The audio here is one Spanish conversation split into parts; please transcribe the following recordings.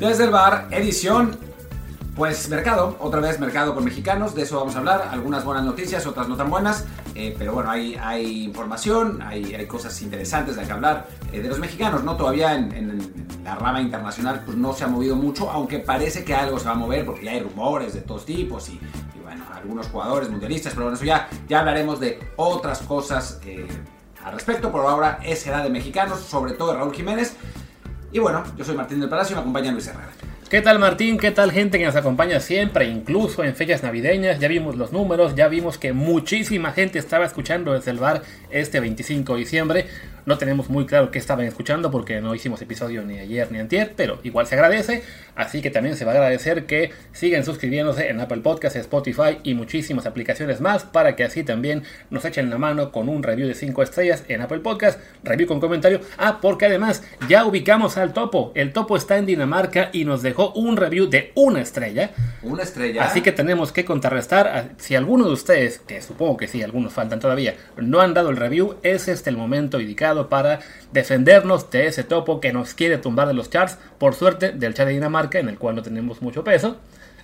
Desde el bar, edición. Pues mercado, otra vez mercado con mexicanos, de eso vamos a hablar. Algunas buenas noticias, otras no tan buenas. eh, pero bueno, hay, información, hay, cosas interesantes de que hablar eh, de los mexicanos. No todavía en, la rama internacional pues no se ha movido mucho, aunque parece que algo se va a mover porque ya hay rumores de todos tipos y, y bueno, algunos jugadores mundialistas. Pero bueno, eso ya, ya hablaremos de otras cosas eh, al respecto. Por ahora, esa edad de mexicanos, sobre todo de Raúl Jiménez. Y bueno, yo soy Martín del Palacio y me acompaña Luis Herrera. ¿Qué tal Martín? ¿Qué tal gente que nos acompaña siempre, incluso en fechas navideñas? Ya vimos los números, ya vimos que muchísima gente estaba escuchando desde el bar este 25 de diciembre. No tenemos muy claro qué estaban escuchando porque no hicimos episodio ni ayer ni antier, pero igual se agradece. Así que también se va a agradecer que sigan suscribiéndose en Apple Podcasts, Spotify y muchísimas aplicaciones más para que así también nos echen la mano con un review de 5 estrellas en Apple Podcasts, review con comentario. Ah, porque además ya ubicamos al topo. El topo está en Dinamarca y nos dejó un review de una estrella. Una estrella. Así que tenemos que contrarrestar. Si alguno de ustedes, que supongo que sí, algunos faltan todavía, no han dado el review, es este el momento indicado para defendernos de ese topo que nos quiere tumbar de los charts. Por suerte, del chat de Dinamarca, en el cual no tenemos mucho peso.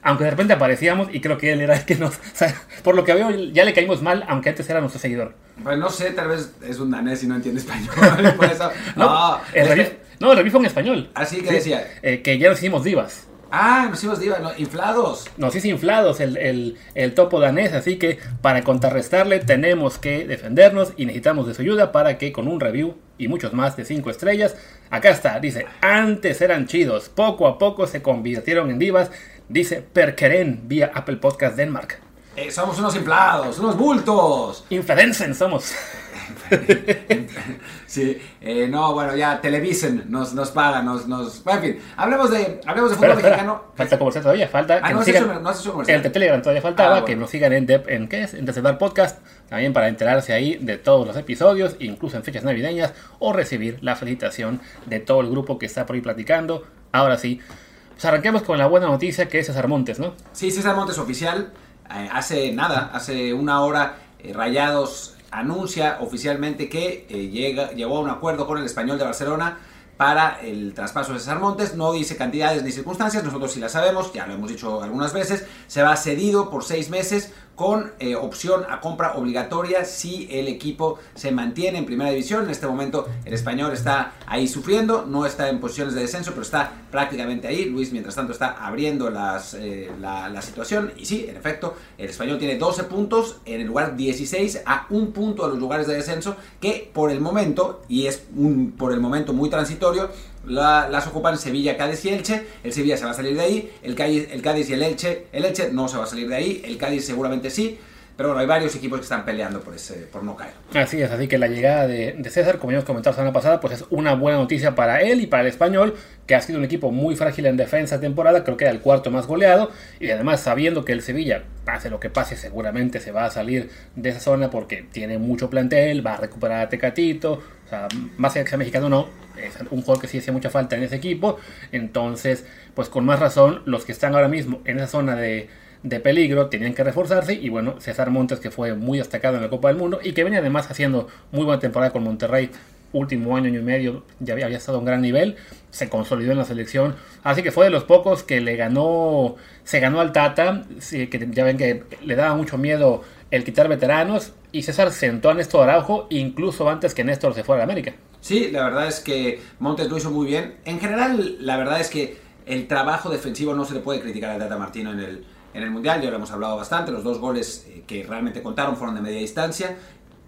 Aunque de repente aparecíamos y creo que él era el que nos. o sea, por lo que veo, ya le caímos mal, aunque antes era nuestro seguidor. Pues no sé, tal vez es un danés y no entiende español. por eso. No, el review, no, el review fue en español. Así que Sí, decía. eh, que ya nos hicimos divas. Ah, nos hicimos diva, no, inflados. nos hizo inflados el, el- el topo danés, así que para contrarrestarle tenemos que defendernos y necesitamos de su ayuda para que con un review y muchos más de 5 estrellas, acá está, dice, antes eran chidos, poco a poco se convirtieron en divas, dice Perkeren vía Apple Podcast Denmark. Eh, somos unos inflados, unos bultos. Infladensen somos. Sí, eh, no, bueno, ya Televisen nos, nos paga, nos, nos. Bueno, en fin, hablemos de, hablemos de fútbol Espera, espera, mexicano. falta comercial todavía, falta Ah, que no nos has hecho- no has hecho comercial. El de Telegram todavía faltaba, Ah, bueno. que nos sigan en, Dep- en ¿qué es? En Decepar Podcast, también para enterarse ahí de todos los episodios, incluso en fechas navideñas, o recibir la felicitación de todo el grupo que está por ahí platicando. Ahora sí, pues arranquemos con la buena noticia que es César Montes, ¿no? Sí, César Montes oficial. eh, hace nada, hace una hora, eh, Rayados anuncia oficialmente que eh, llega, llegó a un acuerdo con el español de Barcelona para el traspaso de César Montes. No dice cantidades ni circunstancias, nosotros sí las sabemos, ya lo hemos dicho algunas veces. Se va cedido por seis meses con eh, opción a compra obligatoria si el equipo se mantiene en primera división. En este momento el español está ahí sufriendo, no está en posiciones de descenso, pero está prácticamente ahí. Luis, mientras tanto, está abriendo las, eh, la, la situación. Y sí, en efecto, el español tiene 12 puntos en el lugar 16 a un punto de los lugares de descenso que por el momento, y es un por el momento muy transitorio, la- las ocupan Sevilla, Cádiz y Elche. El Sevilla se va a salir de ahí, el Cádiz, el Cádiz y el Elche, el Elche no se va a salir de ahí, el Cádiz seguramente sí, pero bueno, hay varios equipos que están peleando por, ese, por no caer. Así es, así que la llegada de, de César, como ya hemos comentado la semana pasada, pues es una buena noticia para él y para el español, que ha sido un equipo muy frágil en defensa temporada, creo que era el cuarto más goleado, y además sabiendo que el Sevilla, pase lo que pase, seguramente se va a salir de esa zona porque tiene mucho plantel, va a recuperar a Tecatito, más allá que sea mexicano no, es un jugador que sí hacía mucha falta en ese equipo, entonces, pues con más razón, los que están ahora mismo en esa zona de de peligro, tenían que reforzarse. Y bueno, César Montes que fue muy destacado en la Copa del Mundo y que venía además haciendo muy buena temporada con Monterrey, último año, año y medio, ya había, estado a un gran nivel, se consolidó en la selección, así que fue de los pocos que le ganó, se ganó al Tata, que ya ven que le daba mucho miedo el quitar veteranos y César sentó a Néstor Araujo incluso antes que Néstor se fuera a América. Sí, la verdad es que Montes lo hizo muy bien. En general, la verdad es que el trabajo defensivo no se le puede criticar a Tata Martino en el, en el Mundial, ya lo hemos hablado bastante, los dos goles eh, que realmente contaron fueron de media distancia,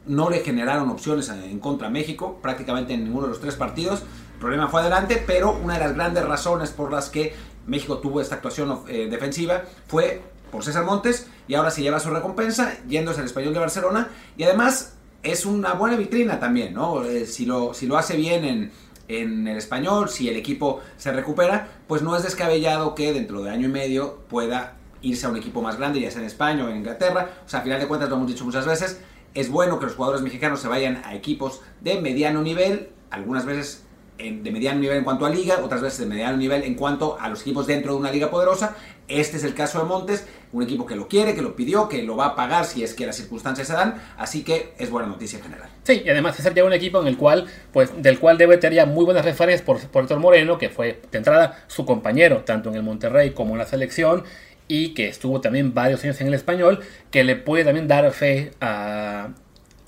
no le generaron opciones en contra México, prácticamente en ninguno de los tres partidos, el problema fue adelante, pero una de las grandes razones por las que México tuvo esta actuación eh, defensiva fue por César Montes y ahora se lleva su recompensa yéndose al español de Barcelona y además es una buena vitrina también, ¿no? Eh, si, lo, si lo hace bien en, en el español, si el equipo se recupera, pues no es descabellado que dentro de año y medio pueda irse a un equipo más grande, ya sea en España o en Inglaterra. O sea, a final de cuentas, lo hemos dicho muchas veces, es bueno que los jugadores mexicanos se vayan a equipos de mediano nivel, algunas veces de mediano nivel en cuanto a liga, otras veces de mediano nivel en cuanto a los equipos dentro de una liga poderosa. Este es el caso de Montes, un equipo que lo quiere, que lo pidió, que lo va a pagar si es que las circunstancias se dan, así que es buena noticia en general. Sí, y además César lleva un equipo en el cual, pues, del cual debe tener muy buenas referencias por, por Héctor Moreno, que fue de entrada su compañero, tanto en el Monterrey como en la selección, y que estuvo también varios años en el español, que le puede también dar fe a,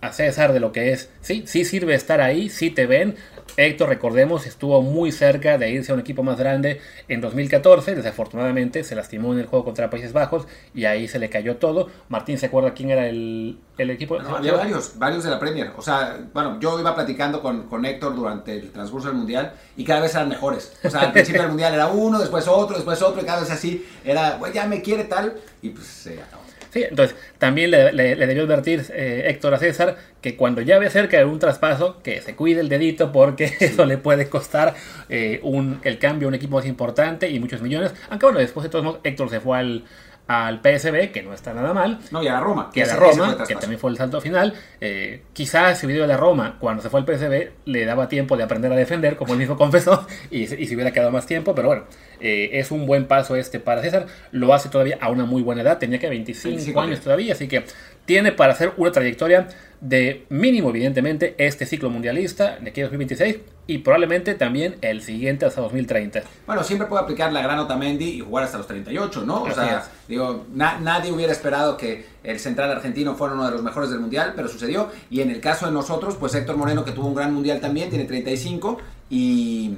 a César de lo que es, sí, sí sirve estar ahí, sí te ven, Héctor, recordemos, estuvo muy cerca de irse a un equipo más grande en 2014. Desafortunadamente se lastimó en el juego contra Países Bajos y ahí se le cayó todo. Martín, ¿se acuerda quién era el, equipo? había varios, varios de la Premier. O sea, bueno, yo iba platicando con, con Héctor durante el transcurso del Mundial y cada vez eran mejores. O sea, al principio del Mundial era uno, después otro, después otro y cada vez así era, bueno, ya me quiere tal y pues se acabó. Sí, entonces también le, debió advertir eh, Héctor a César que cuando ya ve cerca de un traspaso, que se cuide el dedito porque eso le puede costar eh, un, el cambio a un equipo más importante y muchos millones. Aunque bueno, después de todos modos Héctor se fue al, al PSB, que no está nada mal. No, y a la Roma. Que a la Roma, que también fue el salto final. Eh, quizás si hubiera ido a la Roma cuando se fue al PSB, le daba tiempo de aprender a defender, como él mismo confesó, y, y se hubiera quedado más tiempo, pero bueno, eh, es un buen paso este para César. Lo hace todavía a una muy buena edad, tenía que 25, años todavía, así que tiene para hacer una trayectoria de mínimo, evidentemente, este ciclo mundialista de aquí 2026 y probablemente también el siguiente hasta 2030. Bueno, siempre puede aplicar la gran Otamendi y jugar hasta los 38, ¿no? O sea, digo, nadie hubiera esperado que el central argentino fuera uno de los mejores del mundial, pero sucedió. Y en el caso de nosotros, pues Héctor Moreno, que tuvo un gran mundial también, tiene 35 y.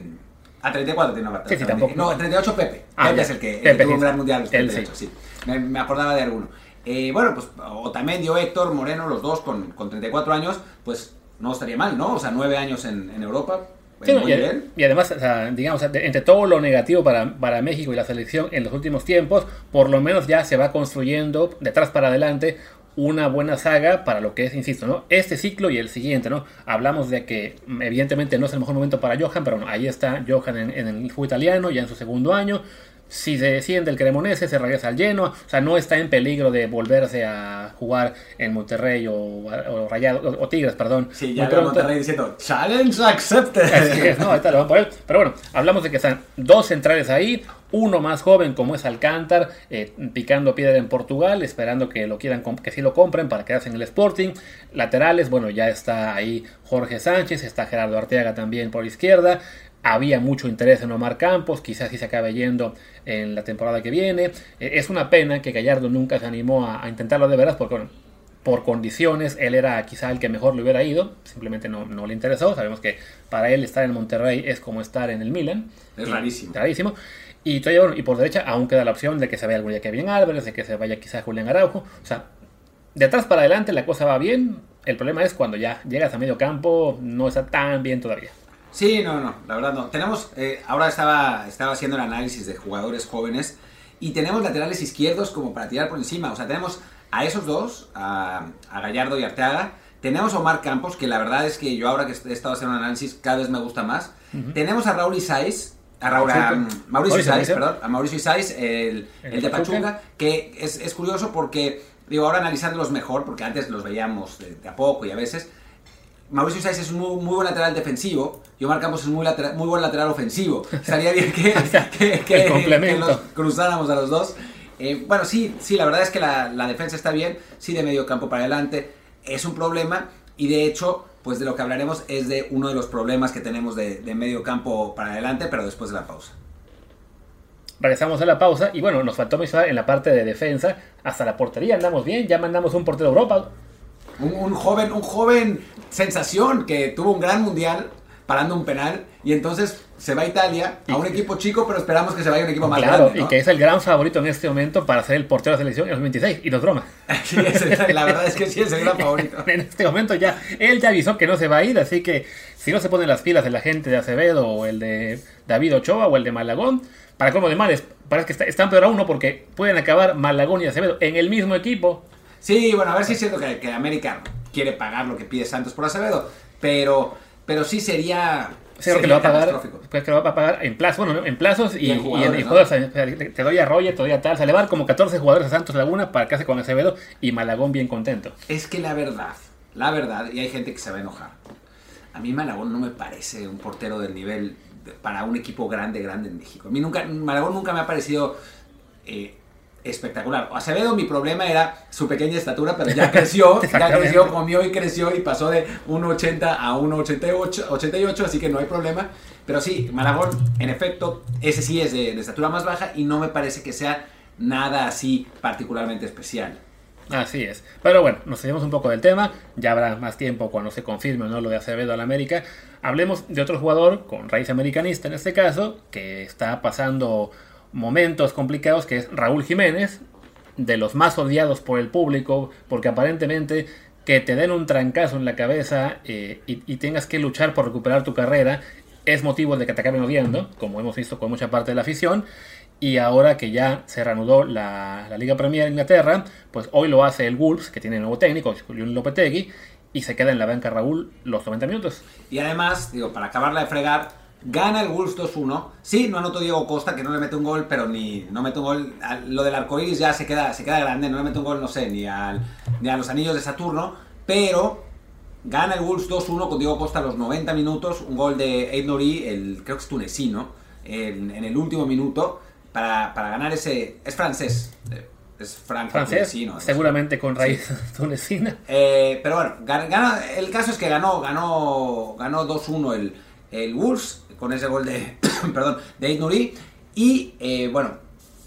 A 34 tiene una sí, sí, tampoco. No, 38 Pepe. Ah, Pepe es el que, tuvo un gran mundial. sí. Me, me acordaba de alguno. Eh, bueno, pues Otamendi o Héctor Moreno, los dos con, con, 34 años, pues no estaría mal, ¿no? O sea, nueve años en, en Europa. Sí, y, además, digamos, entre todo lo negativo para, para, México y la selección en los últimos tiempos, por lo menos ya se va construyendo de atrás para adelante una buena saga para lo que es, insisto, ¿no? Este ciclo y el siguiente, ¿no? Hablamos de que evidentemente no es el mejor momento para Johan, pero ahí está Johan en, en el fútbol italiano, ya en su segundo año si se desciende el Cremonese, se regresa al lleno, o sea, no está en peligro de volverse a jugar en Monterrey o, Rayado, o, Tigres, perdón. Sí, ya Monterrey diciendo, challenge accepted. no, ahorita lo van por él. Pero bueno, hablamos de que están dos centrales ahí, uno más joven como es Alcántar, eh, picando piedra en Portugal, esperando que lo quieran, que sí lo compren para quedarse en el Sporting. Laterales, bueno, ya está ahí Jorge Sánchez, está Gerardo Arteaga también por izquierda. Había mucho interés en Omar Campos, quizás sí se acabe yendo en la temporada que viene. Eh, es una pena que Gallardo nunca se animó a, intentarlo de veras, porque por condiciones él era quizá el que mejor le hubiera ido, simplemente no, no, le interesó. Sabemos que para él estar en Monterrey es como estar en el Milan. Es rarísimo. Rarísimo. Y, todavía, y por derecha aún queda la opción de que se vaya algún día Kevin Álvarez, de que se vaya quizá Julián Araujo. O sea, de atrás para adelante la cosa va bien. El problema es cuando ya llegas a medio campo, no está tan bien todavía. Sí, no, no, la verdad no. Tenemos, eh, ahora estaba, estaba haciendo el análisis de jugadores jóvenes y tenemos laterales izquierdos como para tirar por encima. O sea, tenemos a esos dos, a, Gallardo y Arteaga. Tenemos a Omar Campos, que la verdad es que yo ahora que he estado haciendo un análisis cada vez me gusta más. Tenemos a Raúl Isais, a, Raúl, Mauricio Isais, perdón, a Mauricio Isais, el, de Pachuca, que es, es, curioso porque, digo, ahora analizándolos mejor, porque antes los veíamos de a poco y a veces, Mauricio Sáez es un muy, buen lateral defensivo y Omar Campos es muy, muy buen lateral ofensivo. Estaría bien que, que, los cruzáramos a los dos. Eh, bueno, sí, sí, la verdad es que la, defensa está bien, sí de medio campo para adelante es un problema y de hecho, pues de lo que hablaremos es de uno de los problemas que tenemos de, de medio campo para adelante, pero después de la pausa. Regresamos a la pausa y bueno, nos faltó mencionar en la parte de defensa, hasta la portería andamos bien, ya mandamos un portero de Europa, un, joven, un joven sensación que tuvo un gran mundial parando un penal y entonces se va a Italia a un equipo chico, pero esperamos que se vaya a un equipo más grande. y que es el gran favorito en este momento para ser el portero de la selección en 2026 y no es broma. la verdad es que sí es el gran favorito. en este momento ya, él ya avisó que no se va a ir, así que si no se ponen las pilas de la gente de Acevedo o el de David Ochoa o el de Malagón, para cómo de males, parece que están peor a uno porque pueden acabar Malagón y Acevedo en el mismo equipo Sí, bueno, a ver si es cierto que, que, América quiere pagar lo que pide Santos por Acevedo, pero, pero sí sería... Sí, que lo va a pagar, pues que lo va a pagar en plazos, bueno, en plazos y, en jugadores, te doy a Roger, te doy a tal, se le como 14 jugadores a Santos Laguna para que hace con Acevedo y Malagón bien contento. Es que la verdad, la verdad, y hay gente que se va a enojar. a mí Malagón no me parece un portero del nivel para un equipo grande, grande en México. A mí nunca, Malagón nunca me ha parecido eh, espectacular. Acevedo, mi problema era su pequeña estatura, pero ya creció, ya creció, comió y creció y pasó de 1,80 a 1,88, 88, así que no hay problema. Pero sí, Malagón, en efecto, ese sí es de, de estatura más baja y no me parece que sea nada así particularmente especial. Así es. Pero bueno, nos seguimos un poco del tema. Ya habrá más tiempo cuando se confirme o no lo de Acevedo al América. Hablemos de otro jugador con raíz americanista en este caso, que está pasando momentos complicados, que es Raúl Jiménez, de los más odiados por el público, porque aparentemente que te den un trancazo en la cabeza eh, y, tengas que luchar por recuperar tu carrera es motivo de que te acaben odiando, como hemos visto con mucha parte de la afición. Y ahora que ya se reanudó la, Liga Premier en Inglaterra, pues hoy lo hace el Wolves, que tiene nuevo técnico, Julián Lopetegui, y se queda en la banca Raúl los 90 minutos. Y además, digo, para acabarla de fregar, gana el Wolves 2-1. Sí, no anotó Diego Costa, que no le mete un gol, pero ni no mete un gol. Lo del arcoíris ya se queda, se queda grande, no le mete un gol, no sé, ni, al, ni a los anillos de Saturno. Pero gana el Wolves 2-1 con Diego Costa a los 90 minutos. Un gol de Ed Nori, el, creo que es tunecino, en, en el último minuto para, para ganar ese... Es francés. Eh, es franco francés, seguramente con raíz sí. tunecina. Eh, pero bueno, gana, el caso es que ganó, ganó, ganó 2-1 el, el Wolves con ese gol de, perdón, de Nuri. Y eh, bueno,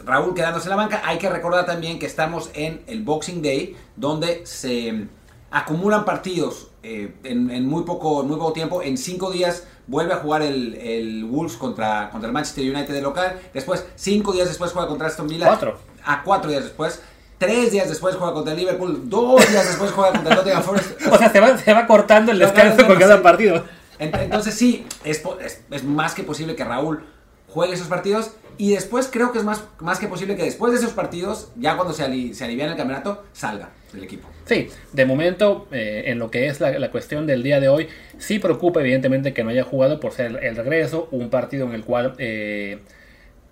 Raúl quedándose en la banca. Hay que recordar también que estamos en el Boxing Day, donde se acumulan partidos eh, en, en, muy poco, muy poco tiempo. En cinco días vuelve a jugar el, el, Wolves contra, contra el Manchester United de local. Después, cinco días después juega contra Aston Villa. Cuatro. A cuatro días después. Tres días después juega contra el Liverpool. Dos días después juega contra el Nottingham Forest. o sea, se va, se va cortando el descanso con cada partido. Entonces sí, es, más que posible que Raúl juegue esos partidos. Y después creo que es más, más que posible que después de esos partidos, ya cuando se, ali, se alivia en el campeonato, salga del equipo. Sí, de momento, eh, en lo que es la, cuestión del día de hoy, sí preocupa evidentemente que no haya jugado por ser el, el regreso, un partido en el cual eh,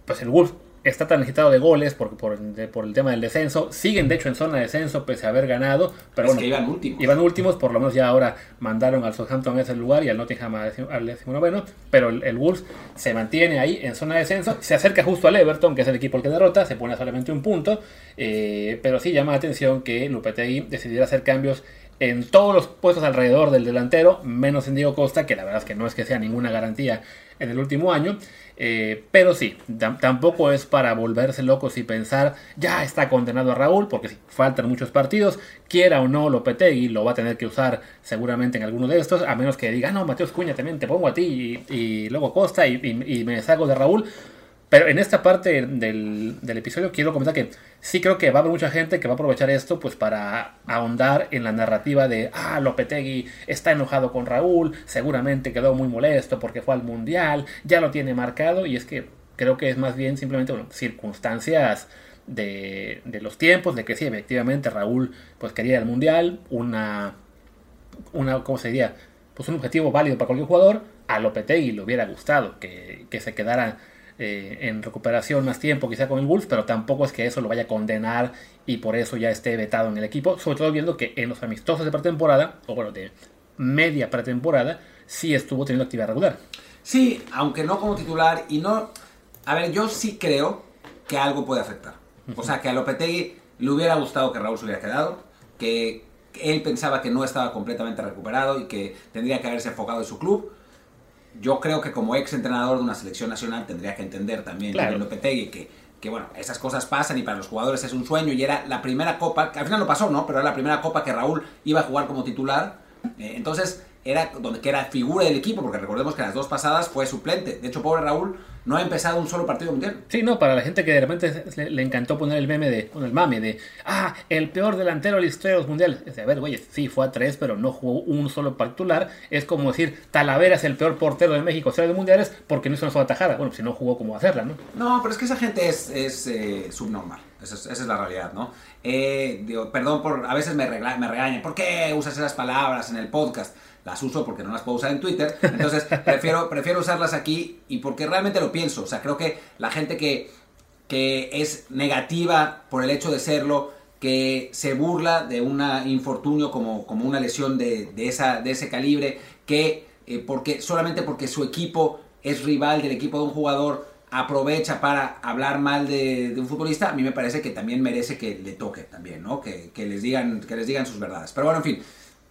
pues el Wolf está tan agitado de goles por, por, de, por, el tema del descenso. Siguen, de hecho, en zona de descenso pese a haber ganado. Pero es bueno, que iban últimos. Iban últimos, por lo menos ya ahora mandaron al Southampton a ese lugar y al Nottingham al decimonoveno. Pero el, el, Wolves se mantiene ahí en zona de descenso. Se acerca justo al Everton, que es el equipo el que derrota. Se pone solamente un punto. Eh, pero sí llama la atención que Lupetegui decidiera hacer cambios en todos los puestos alrededor del delantero, menos en Diego Costa, que la verdad es que no es que sea ninguna garantía en el último año. Eh, pero sí, tampoco es para volverse locos y pensar, ya está condenado a Raúl, porque sí, faltan muchos partidos, quiera o no Lopetegui, lo va a tener que usar seguramente en alguno de estos, a menos que diga, no, Mateos Cuña también te pongo a ti y, luego Costa y, y, y me deshago de Raúl. Pero en esta parte del, del, episodio quiero comentar que sí creo que va a haber mucha gente que va a aprovechar esto pues para ahondar en la narrativa de ah, Lopetegui está enojado con Raúl, seguramente quedó muy molesto porque fue al Mundial, ya lo tiene marcado y es que creo que es más bien simplemente bueno, circunstancias de, de, los tiempos, de que sí, efectivamente Raúl pues quería el Mundial, una, una ¿cómo se diría? Pues un objetivo válido para cualquier jugador, a Lopetegui le hubiera gustado que, que se quedara eh, en recuperación más tiempo quizá con el Wolves, pero tampoco es que eso lo vaya a condenar y por eso ya esté vetado en el equipo, sobre todo viendo que en los amistosos de pretemporada, o bueno, de media pretemporada, sí estuvo teniendo actividad regular. Sí, aunque no como titular y no... A ver, yo sí creo que algo puede afectar. O sea, que a Lopetegui le hubiera gustado que Raúl se hubiera quedado, que él pensaba que no estaba completamente recuperado y que tendría que haberse enfocado en su club yo creo que como ex entrenador de una selección nacional tendría que entender también claro. Lopetegui que, que, bueno, esas cosas pasan y para los jugadores es un sueño y era la primera copa, que al final no pasó, ¿no? Pero era la primera copa que Raúl iba a jugar como titular. Eh, entonces, era donde que era figura del equipo, porque recordemos que las dos pasadas fue suplente. De hecho, pobre Raúl no ha empezado un solo partido mundial. Sí, no, para la gente que de repente le, le encantó poner el meme de, bueno, el mame de, ah, el peor delantero de la historia de los mundiales. Es de, a ver, güey, sí, fue a tres, pero no jugó un solo titular. Es como decir, Talavera es el peor portero de México, sea de mundiales, porque no hizo una sola tajada. Bueno, si no jugó, como hacerla, no? No, pero es que esa gente es, es eh, subnormal. Esa es, esa es, la realidad, ¿no? Eh, digo, perdón por, a veces me, regla, me regañan, ¿por qué usas esas palabras en el podcast? Las uso porque no las puedo usar en Twitter, entonces prefiero, prefiero usarlas aquí y porque realmente lo pienso, o sea, creo que la gente que, que es negativa por el hecho de serlo, que se burla de un infortunio como, como una lesión de, de, esa, de ese calibre, que eh, porque solamente porque su equipo es rival del equipo de un jugador aprovecha para hablar mal de, un futbolista, a mí me parece que también merece que le toque también, ¿no? Que, les, digan, que les digan sus verdades. Pero bueno, en fin,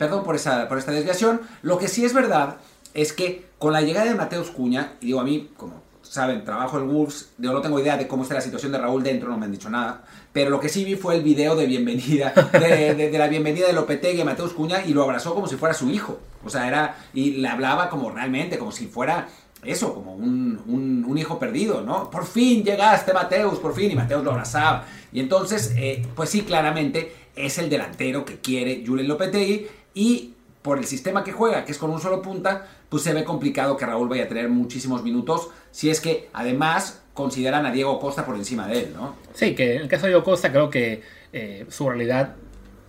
perdón por, esa, por esta desviación. Lo que sí es verdad es que con la llegada de Mateus Cuña, y digo a mí, como saben, trabajo en Wolves, yo no tengo idea de cómo está la situación de Raúl dentro, no me han dicho nada, pero lo que sí vi fue el video de bienvenida, de, la bienvenida de Lopetegui a Mateus Cuña y lo abrazó como si fuera su hijo. O sea, era, y le hablaba como realmente, como si fuera eso, como un, un, hijo perdido, ¿no? Por fin llegaste, Mateus, por fin, y Mateus lo abrazaba. Y entonces, eh, pues sí, claramente es el delantero que quiere Julen Lopetegui y por el sistema que juega, que es con un solo punta, pues se ve complicado que Raúl vaya a tener muchísimos minutos, si es que además consideran a Diego Costa por encima de él, ¿no? Sí, que en el caso de Diego Costa creo que eh, su realidad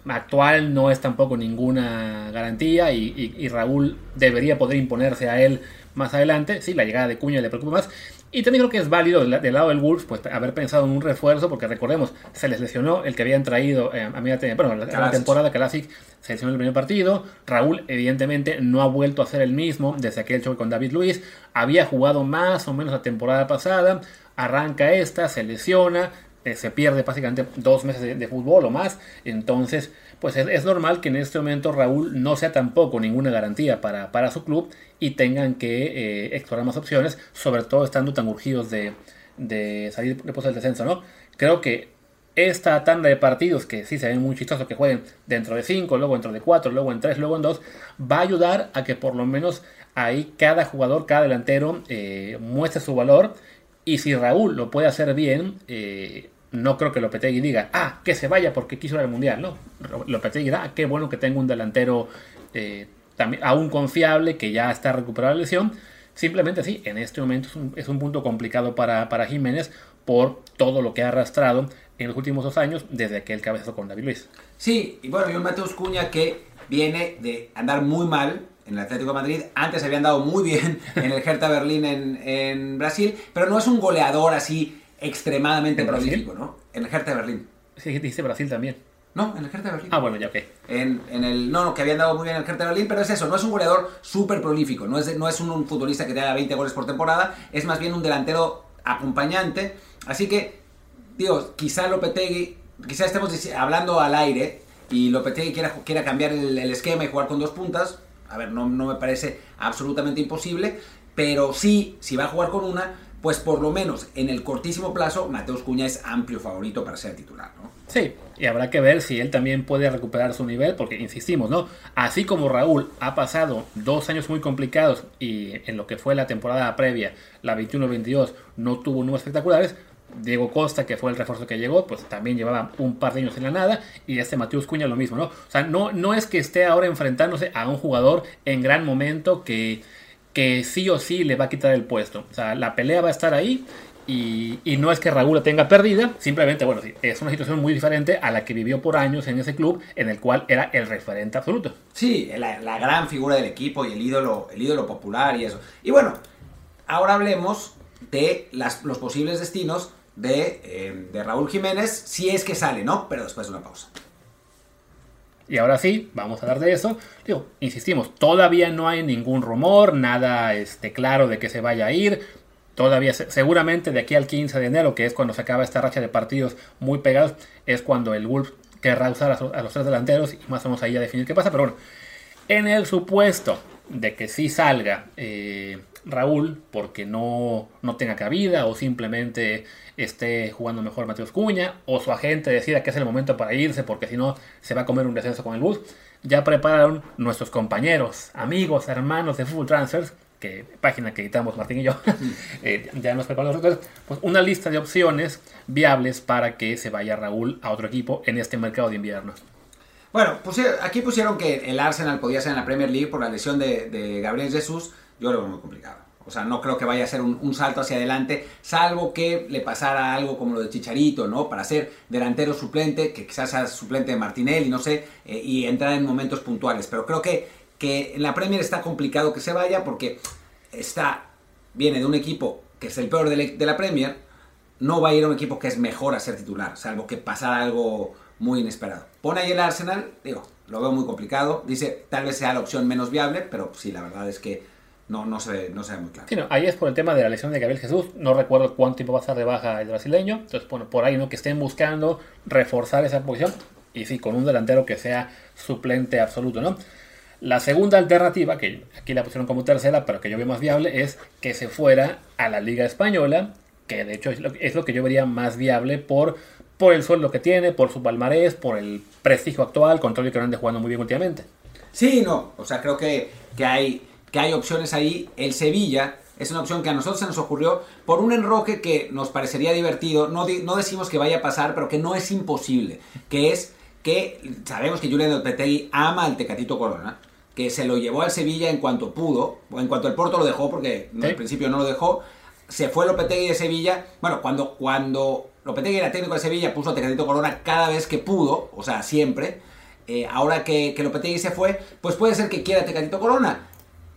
actual no es tampoco ninguna garantía y, Raúl debería poder imponerse a él más adelante. Sí, la llegada de Cuña le preocupa más. Y también creo que es válido del, lado del Wolves pues haber pensado en un refuerzo, porque recordemos, se les lesionó el que habían traído eh, a media bueno, la, la temporada Classic se lesionó el primer partido. Raúl, evidentemente, no ha vuelto a ser el mismo desde aquel choque con David Luis. Había jugado más o menos la temporada pasada. Arranca esta, se lesiona, eh, se pierde básicamente dos meses de, fútbol o más. Entonces, pues es, normal que en este momento Raúl no sea tampoco ninguna garantía para, para su club y tengan que eh, explorar más opciones, sobre todo estando tan urgidos de, de salir después del descenso, ¿no? Creo que esta tanda de partidos, que sí se ven muy chistosos que jueguen dentro de 5, luego dentro de 4, luego en 3, luego en 2, va a ayudar a que por lo menos ahí cada jugador, cada delantero eh, muestre su valor. Y si Raúl lo puede hacer bien, eh, no creo que Lopetegui diga, ah, que se vaya porque quiso ir al mundial. No, Lopetegui dirá, ah, qué bueno que tengo un delantero eh, también, aún confiable que ya está recuperado la lesión. Simplemente sí, en este momento es un, punto complicado para, para, Jiménez por todo lo que ha arrastrado en los últimos dos años desde que él cabezó con David Luis. Sí, y bueno, y un Mateus Cuña que viene de andar muy mal en el Atlético de Madrid. Antes había andado muy bien en el Hertha Berlín en, en Brasil, pero no es un goleador así extremadamente prolífico, ¿no? En el Hertha de Berlín. Sí, dice Brasil también. No, en el Hertha de Berlín. Ah, bueno, ya ok. En, en, el, no, no, que había andado muy bien en el Hertha de Berlín, pero es eso, no es un goleador súper prolífico, no es, no es un, futbolista que te haga 20 goles por temporada, es más bien un delantero acompañante. Así que, digo, quizá Lopetegui, quizá estemos hablando al aire y Lopetegui quiera, quiera cambiar el, el, esquema y jugar con dos puntas. A ver, no, no me parece absolutamente imposible, pero sí, si va a jugar con una, pues por lo menos en el cortísimo plazo, Mateus Cuña es amplio favorito para ser titular, ¿no? Sí, y habrá que ver si él también puede recuperar su nivel, porque insistimos, ¿no? Así como Raúl ha pasado dos años muy complicados y en lo que fue la temporada previa, la 21-22, no tuvo números espectaculares, Diego Costa, que fue el refuerzo que llegó, pues también llevaba un par de años en la nada. Y este Mateus Cuña lo mismo, ¿no? O sea, no, no es que esté ahora enfrentándose a un jugador en gran momento que que sí o sí le va a quitar el puesto. O sea, la pelea va a estar ahí y, no es que Raúl la tenga perdida, simplemente, bueno, es una situación muy diferente a la que vivió por años en ese club, en el cual era el referente absoluto. Sí, la, gran figura del equipo y el ídolo, el ídolo popular y eso. Y bueno, ahora hablemos de las, los posibles destinos de, eh, de Raúl Jiménez, si es que sale, ¿no? Pero después de una pausa. Y ahora sí, vamos a hablar de eso. Digo, insistimos, todavía no hay ningún rumor, nada este, claro de que se vaya a ir. Todavía, seguramente de aquí al 15 de enero, que es cuando se acaba esta racha de partidos muy pegados, es cuando el Wolf querrá usar a, los tres delanteros y más menos ahí a definir qué pasa. Pero bueno, en el supuesto de que sí salga eh, Raúl porque no, no tenga cabida o simplemente esté jugando mejor Mateus Cuña o su agente decida que es el momento para irse porque si no se va a comer un descenso con el bus. Ya prepararon nuestros compañeros, amigos, hermanos de Fútbol Transfers, que página que editamos Martín y yo, eh, ya nos prepararon nosotros, pues una lista de opciones viables para que se vaya Raúl a otro equipo en este mercado de invierno. Bueno, aquí pusieron que el Arsenal podía ser en la Premier League por la lesión de, de Gabriel Jesús. Yo lo veo muy complicado. O sea, no creo que vaya a ser un, salto hacia adelante, salvo que le pasara algo como lo de Chicharito, ¿no? Para ser delantero suplente, que quizás sea suplente de Martinelli, no sé, eh, y entrar en momentos puntuales. Pero creo que, que en la Premier está complicado que se vaya porque está, viene de un equipo que es el peor de la, Premier, no va a ir a un equipo que es mejor a ser titular, salvo que pasara algo muy inesperado. Pone ahí el Arsenal, digo, lo veo muy complicado. Dice, tal vez sea la opción menos viable, pero sí, la verdad es que no, no, se, ve, no se ve muy claro. Sí, no, ahí es por el tema de la lesión de Gabriel Jesús. No recuerdo cuánto tiempo va a estar de baja el brasileño. Entonces, bueno, por ahí, ¿no? Que estén buscando reforzar esa posición. Y sí, con un delantero que sea suplente absoluto, ¿no? La segunda alternativa, que aquí la pusieron como tercera, pero que yo veo más viable, es que se fuera a la Liga Española, que de hecho es lo, es lo que yo vería más viable por, por el sueldo que tiene, por su palmarés, por el prestigio actual, con todo el que ande jugando muy bien últimamente. Sí, no, o sea, creo que, que, hay, que hay opciones ahí. El Sevilla es una opción que a nosotros se nos ocurrió por un enroque que nos parecería divertido. No, no decimos que vaya a pasar, pero que no es imposible. Que es que sabemos que Julián Lopetegui ama al Tecatito Corona, que se lo llevó al Sevilla en cuanto pudo, o en cuanto el Porto lo dejó, porque Sí. al principio no lo dejó. Se fue Lopetegui de Sevilla. Bueno, cuando, cuando Lopetegui era técnico de Sevilla, puso a Tecatito Corona cada vez que pudo, o sea, siempre. Eh, ahora que, que Lopetegui se fue, pues puede ser que quiera Tecatito Corona.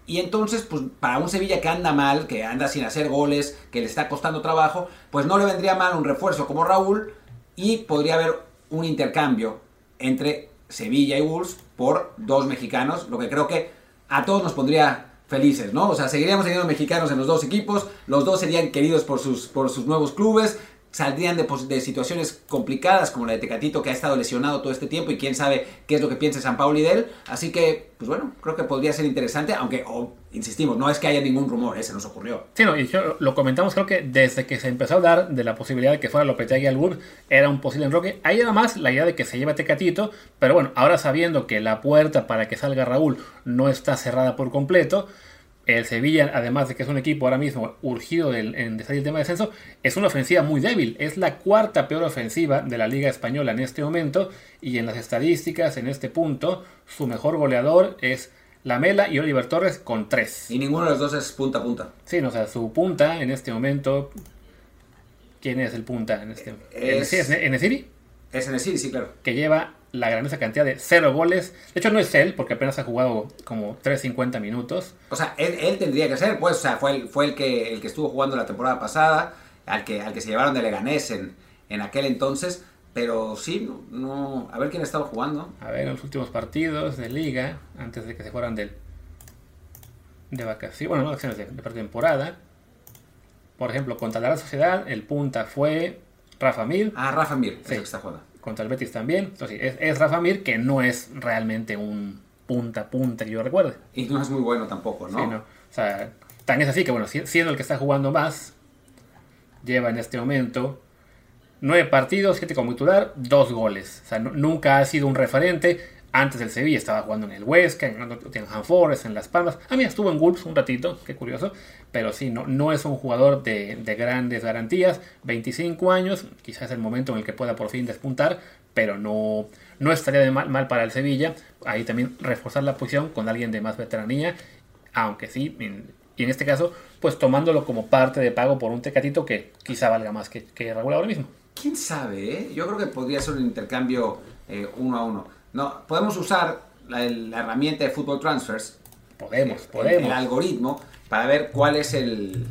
Y entonces, pues para un Sevilla que anda mal, que anda sin hacer goles, que le está costando trabajo, pues no le vendría mal un refuerzo como Raúl y podría haber un intercambio entre Sevilla y Wolves por dos mexicanos, lo que creo que a todos nos pondría felices, ¿no? O sea, seguiríamos teniendo mexicanos en los dos equipos, los dos serían queridos por sus, por sus nuevos clubes, saldrían de, de situaciones complicadas como la de Tecatito que ha estado lesionado todo este tiempo y quién sabe qué es lo que piensa San Pauli de él. Así que, pues bueno, creo que podría ser interesante, aunque, oh, insistimos, no es que haya ningún rumor, ¿eh? se nos ocurrió. Sí, no, y yo- lo comentamos creo que desde que se empezó a hablar de la posibilidad de que fuera Lopetegui al Wolves, era un posible enroque. Ahí era más la idea de que se lleve a Tecatito, pero bueno, ahora sabiendo que la puerta para que salga Raúl no está cerrada por completo, el Sevilla, además de que es un equipo ahora mismo urgido del- en salir el tema de descenso, es una ofensiva muy débil. Es la cuarta peor ofensiva de la Liga Española en este momento. Y en las estadísticas, en este punto, su mejor goleador es Lamela y Oliver Torres con tres. Y ninguno de los dos es punta a punta. Sí, no, o sea, su punta en este momento. ¿Quién es el punta en este Es- ¿Es Enesiri? Es en el City, sí, claro. Que lleva la grandiosa cantidad de cero goles. De hecho, no es él, porque apenas ha jugado como 3.50 minutos. O sea, él, él tendría que ser, pues, o sea, fue el, fue el que el que estuvo jugando la temporada pasada, al que, al que se llevaron de Leganés en, en aquel entonces, pero sí, no, no- a ver quién estaba jugando. A ver, en los últimos partidos de liga, antes de que se fueran del, de vacaciones, bueno, no vacaciones, de, de pretemporada. Por ejemplo, contra la Sociedad, el punta fue Rafa Mir. Ah, Rafa Mir, es Sí. el que está jugando. Contra el Betis también. Entonces, es, es Rafa Mir, que no es realmente un punta punta que yo recuerde. Y no es muy bueno tampoco, ¿no? Sí, ¿no? O sea, tan es así que, bueno, si- siendo el que está jugando más, lleva en este momento nueve partidos, siete como titular, dos goles. O sea, nu- nunca ha sido un referente. Antes del Sevilla estaba jugando en el Huesca, en Nottingham Forest, en Las Palmas. A mí estuvo en Wolves un ratito, qué curioso. Pero sí, no, no es un jugador de, de grandes garantías. 25 años, quizás el momento en el que pueda por fin despuntar, pero no, no estaría de mal, mal para el Sevilla. Ahí también reforzar la posición con alguien de más veteranía aunque sí, en- y en este caso, pues tomándolo como parte de pago por un tecatito que quizá valga más que, que Raúl ahora mismo. ¿Quién sabe? eh? Yo creo que podría ser un intercambio eh, uno a uno. No, podemos usar la, la herramienta de Football Transfers, Podemos, el- podemos. el algoritmo, para ver cuál es el...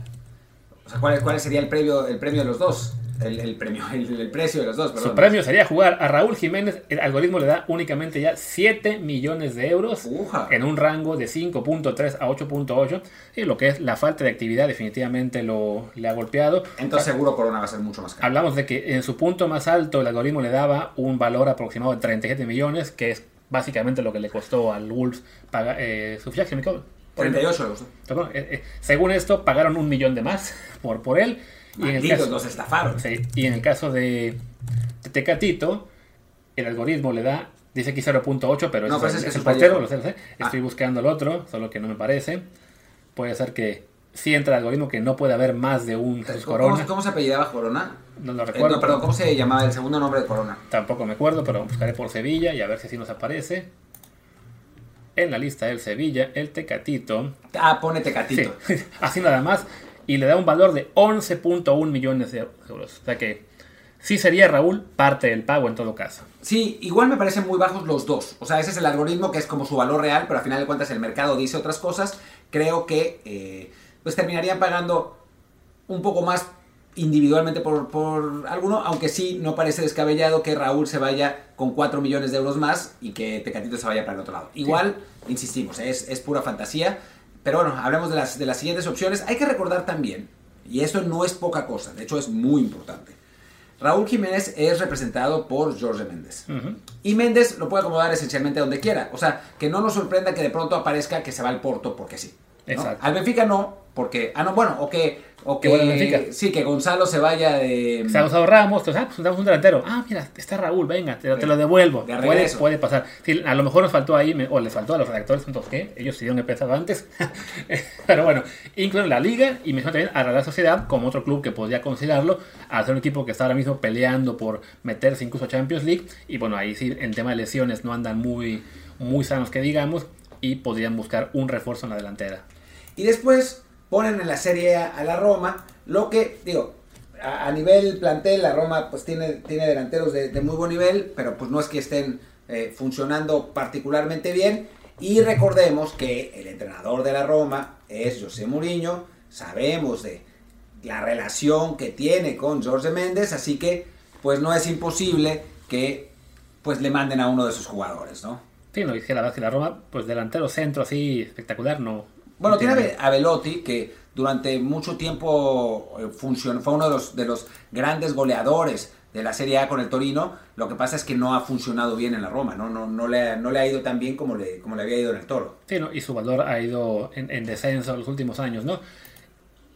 O sea, cuál, cuál sería el premio, el premio de los dos. El, el premio, el, el precio de los dos, perdón. Su premio sería jugar a Raúl Jiménez. El algoritmo le da únicamente ya 7 millones de euros Uja. en un rango de 5.3 a 8.8. Y lo que es la falta de actividad definitivamente lo, le ha golpeado. Entonces seguro Corona va a ser mucho más caro. Hablamos de que en su punto más alto el algoritmo le daba un valor aproximado de 37 millones, que es básicamente lo que le costó al Wolves pagar eh, su fichaje. ¿me acuerdo? 38 le gustó. Pero bueno, eh, eh, según esto, pagaron un millón de más por, por él. Y en, caso, los estafaron. sí, y en el caso de, de Tecatito, el algoritmo le da, dice aquí 0.8, pero No, ese pues es, es que es es el portero, lo sé, lo sé. Ah. Estoy buscando el otro, solo que no me parece. Puede ser que sí entra el algoritmo que no puede haber más de un Jesús ¿Cómo, Corona. cómo se apellidaba Corona? No lo Eh, recuerdo. no, perdón, ¿cómo se llamaba el segundo nombre de Corona? Tampoco me acuerdo, pero buscaré por Sevilla y a ver si así nos aparece. En la lista del Sevilla, el Tecatito. Ah, pone Sí, Tecatito. así nada más. Y le da un valor de 11.1 millones de euros. O sea que sí sería Raúl parte del pago en todo caso. Sí, igual me parecen muy bajos los dos. O sea, ese es el algoritmo que es como su valor real, pero al final de cuentas el mercado dice otras cosas. Creo que eh, pues terminarían pagando un poco más individualmente por, por alguno, aunque sí no parece descabellado que Raúl se vaya con 4 millones de euros más y que Tecatito se vaya para el otro lado. Igual, insistimos, es, es pura fantasía. Pero bueno, hablemos de las, de las siguientes opciones. Hay que recordar también, y esto no es poca cosa, de hecho es muy importante. Raúl Jiménez es representado por Jorge Méndez. Y Méndez lo puede acomodar esencialmente donde quiera. O sea, que no nos sorprenda que de pronto aparezca que se va al Porto porque sí. Al Benfica no, porque. Ah, no, bueno, o que. O que sí, que Gonzalo se vaya de. Se ha usado Ramos, entonces, ah, pues damos un delantero. Ah, mira, está Raúl, venga, te, lo devuelvo. puede, puede, pasar. a lo mejor nos faltó ahí, o les faltó a los redactores, entonces, ¿qué? Ellos sí han empezado antes. Pero bueno, incluyen la Liga y me también a la Sociedad como otro club que podría considerarlo, al ser un equipo que está ahora mismo peleando por meterse incluso a Champions League. Y bueno, ahí sí, en tema de lesiones no andan muy, muy sanos que digamos, y podrían buscar un refuerzo en la delantera. Y después ponen en la Serie A, la Roma, lo que, digo, a, nivel plantel, la Roma pues tiene, tiene delanteros de, muy buen nivel, pero pues no es que estén eh, funcionando particularmente bien. Y recordemos que el entrenador de la Roma es José Mourinho, sabemos de la relación que tiene con Jorge Méndez, así que pues no es imposible que pues le manden a uno de sus jugadores, ¿no? Sí, no, dice la verdad que la Roma, pues delantero centro así espectacular, no, bueno, tiene a Velotti, que durante mucho tiempo eh, funcionó, fue uno de los, de los grandes goleadores de la Serie A con el Torino. Lo que pasa es que no ha funcionado bien en la Roma, no, no, no, le, no le ha ido tan bien como le, como le había ido en el Toro. Sí, y su valor ha ido en, en descenso en los últimos años, ¿no?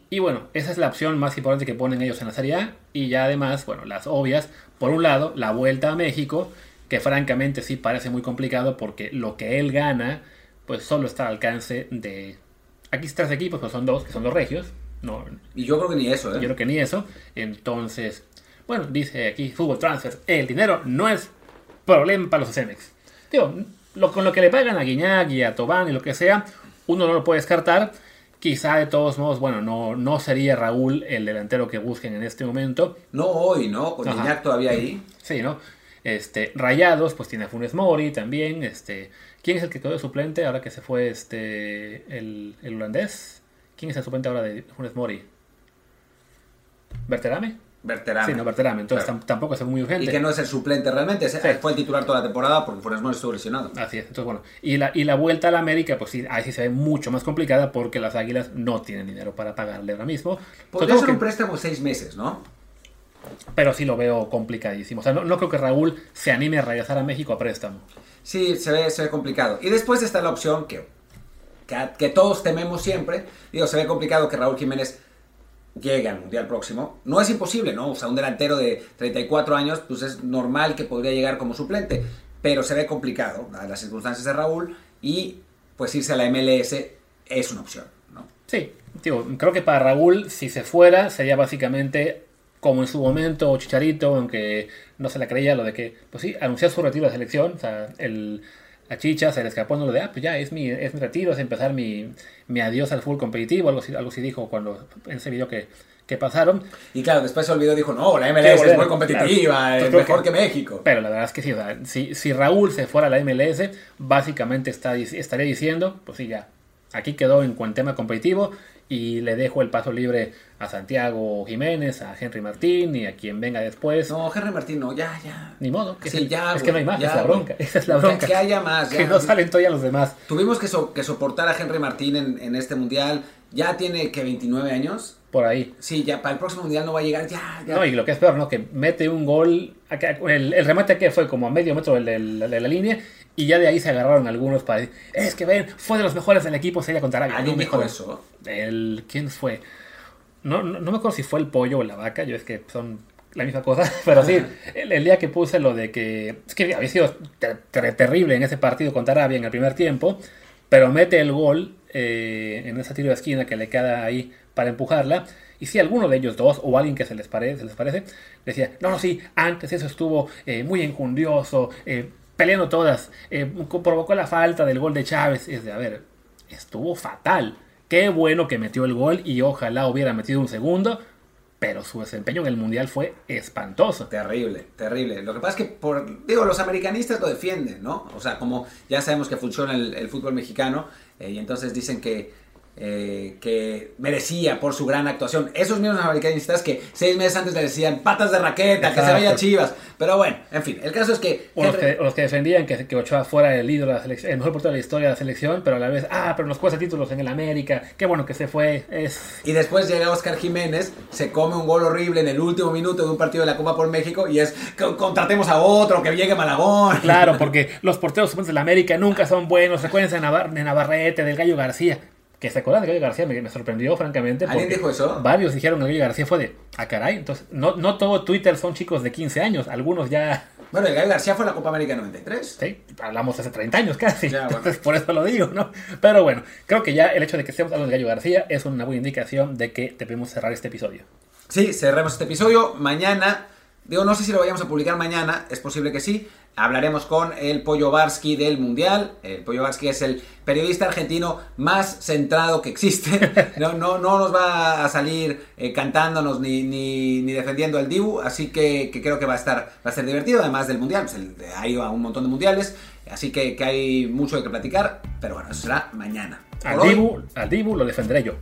Y bueno, esa es la opción más importante que ponen ellos en la Serie A. Y ya además, bueno, las obvias. Por un lado, la vuelta a México, que francamente sí parece muy complicado porque lo que él gana, pues solo está al alcance de Aquí tres equipos, pero son dos, que son los regios. No, y yo creo que ni eso, ¿eh? Yo creo que ni eso. Entonces, bueno, dice aquí Fútbol Transfer, el dinero no es problema para los Cemex. Digo, lo, con lo que le pagan a Guiñac y a Tobán y lo que sea, uno no lo puede descartar. Quizá de todos modos, bueno, no, no sería Raúl el delantero que busquen en este momento. No hoy, ¿no? Con Guiñac todavía ahí. Sí, ¿no? Este, Rayados, pues tiene a Funes Mori también. Este, ¿Quién es el que quedó de suplente ahora que se fue este el, holandés? ¿Quién es el suplente ahora de Funes Mori? ¿Berterame? Berterame. Sí, no, Berterame. Entonces tampoco es muy urgente. Y que no es el suplente realmente. Fue el titular toda la temporada porque Funes Mori estuvo lesionado. Así es. Entonces, bueno. Y la, y la vuelta a la América, pues sí, ahí sí se ve mucho más complicada porque las Águilas no tienen dinero para pagarle ahora mismo. Podría ser un préstamo seis meses, ¿no? Pero sí lo veo complicadísimo. O sea, no, no creo que Raúl se anime a regresar a México a préstamo. Sí, se ve, se ve complicado. Y después está la opción que, que, todos tememos siempre. Digo, se ve complicado que Raúl Jiménez llegue al Mundial próximo. No es imposible, ¿no? O sea, un delantero de 34 años, pues es normal que podría llegar como suplente. Pero se ve complicado, las circunstancias de Raúl, y pues irse a la MLS es una opción, ¿no? Sí, digo, creo que para Raúl, si se fuera, sería básicamente como en su momento Chicharito, aunque no se la creía lo de que, pues sí, anunció su retiro de selección, o sea, el, a Chicha se le escapó no lo de, ah, pues ya, es mi, es mi retiro, es empezar mi, mi adiós al full competitivo, algo así, algo así dijo cuando, en ese video que, que pasaron. Y claro, después se olvidó, dijo, no, la MLS es muy competitiva, es mejor que, México. Pero la verdad es que sí, o sea, si, si Raúl se fuera a la MLS, básicamente está, estaría diciendo, pues sí, ya, aquí quedó en cuanto tema competitivo y le dejo el paso libre a Santiago Jiménez, a Henry Martín y a quien venga después. No, Henry Martín no, ya, ya. Ni modo. Que sí, ya, es que no hay más, es la bronca. Esa es la bronca. Que, haya más. Ya. Que no salen todavía los demás. Tuvimos que, que soportar a Henry Martín en, este mundial. Ya tiene que 29 años. Por ahí. Sí, ya para el próximo mundial no va a llegar, ya, ya. No, y lo que es peor, ¿no? Que mete un gol. El, el remate que fue como a medio metro de de la línea y ya de ahí se agarraron algunos para decir, es que ven, fue de los mejores del equipo, sería contra Arabia. ¿Alguien dijo eso? El, ¿Quién fue? No, no, me acuerdo si fue el pollo o la vaca, yo es que son la misma cosa, pero sí, el, día que puse lo de que, es que había sido terrible en ese partido contra Arabia en el primer tiempo, pero mete el gol eh, en ese tiro de esquina que le queda ahí para empujarla. Y si alguno de ellos dos, o alguien que se les parece, les parece decía, no, no, sí, antes eso estuvo eh, muy enjundioso, eh, peleando todas. Eh, provocó la falta del gol de Chávez. Es de, a ver, estuvo fatal. Qué bueno que metió el gol y ojalá hubiera metido un segundo. Pero su desempeño en el Mundial fue espantoso. Terrible, terrible. Lo que pasa es que, por, digo, los americanistas lo defienden, ¿no? O sea, como ya sabemos que funciona el, fútbol mexicano, eh, y entonces dicen que eh, que merecía por su gran actuación. Esos mismos americanistas que seis meses antes le decían patas de raqueta, que se Exacto. vaya Chivas. Pero bueno, en fin, el caso es que... O los que, o los que defendían que, que Ochoa fuera el ídolo de la selección, el mejor portero de la historia de la selección, pero a la vez, ah, pero nos cuesta títulos en el América, qué bueno que se fue, es... Y después llega Oscar Jiménez, se come un gol horrible en el último minuto de un partido de la Copa por México y es "Co- contratemos a otro, que llegue Malagón. Claro, porque los porteros de la América nunca son buenos, recuerden de, Navar- de Navarrete, del Gallo García, que se acuerdan de Gallo García, me, me sorprendió francamente. ¿Alguien dijo eso? Varios dijeron que Gallo García fue de, ah caray, entonces, no, no todo Twitter son chicos de 15 años, algunos ya... Bueno, el Gael García fue a la Copa América 93. Sí, hablamos hace 30 años casi. Ya, bueno. Entonces, por eso lo digo, ¿no? Pero bueno, creo que ya el hecho de que estemos hablando de Gallo García es una buena indicación de que debemos cerrar este episodio. Sí, cerremos este episodio. Mañana, digo, no sé si lo vayamos a publicar mañana, es posible que sí. Hablaremos con el Pollo Barsky del Mundial. El Pollo Barsky es el periodista argentino más centrado que existe. No, no, no nos va a salir eh, cantándonos ni, ni, ni defendiendo al Dibu, así que, que creo que va a estar va a ser divertido, además del Mundial. Pues el- ha ido a un montón de mundiales, así que, que hay mucho de que platicar, pero bueno, eso será mañana. Al hoy, Dibu, al Dibu lo defenderé yo.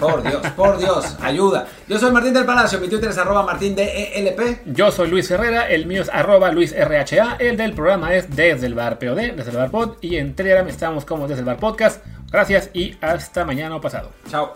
Por Dios, por Dios, ayuda. Yo soy Martín del Palacio, mi Twitter es arroba martín de ELP. Yo soy Luis Herrera, el mío es arroba LuisRHA, el del programa es desde el bar POD, desde el bar pod, y en Telegram estamos como desde el bar podcast. Gracias y hasta mañana o pasado. Chao.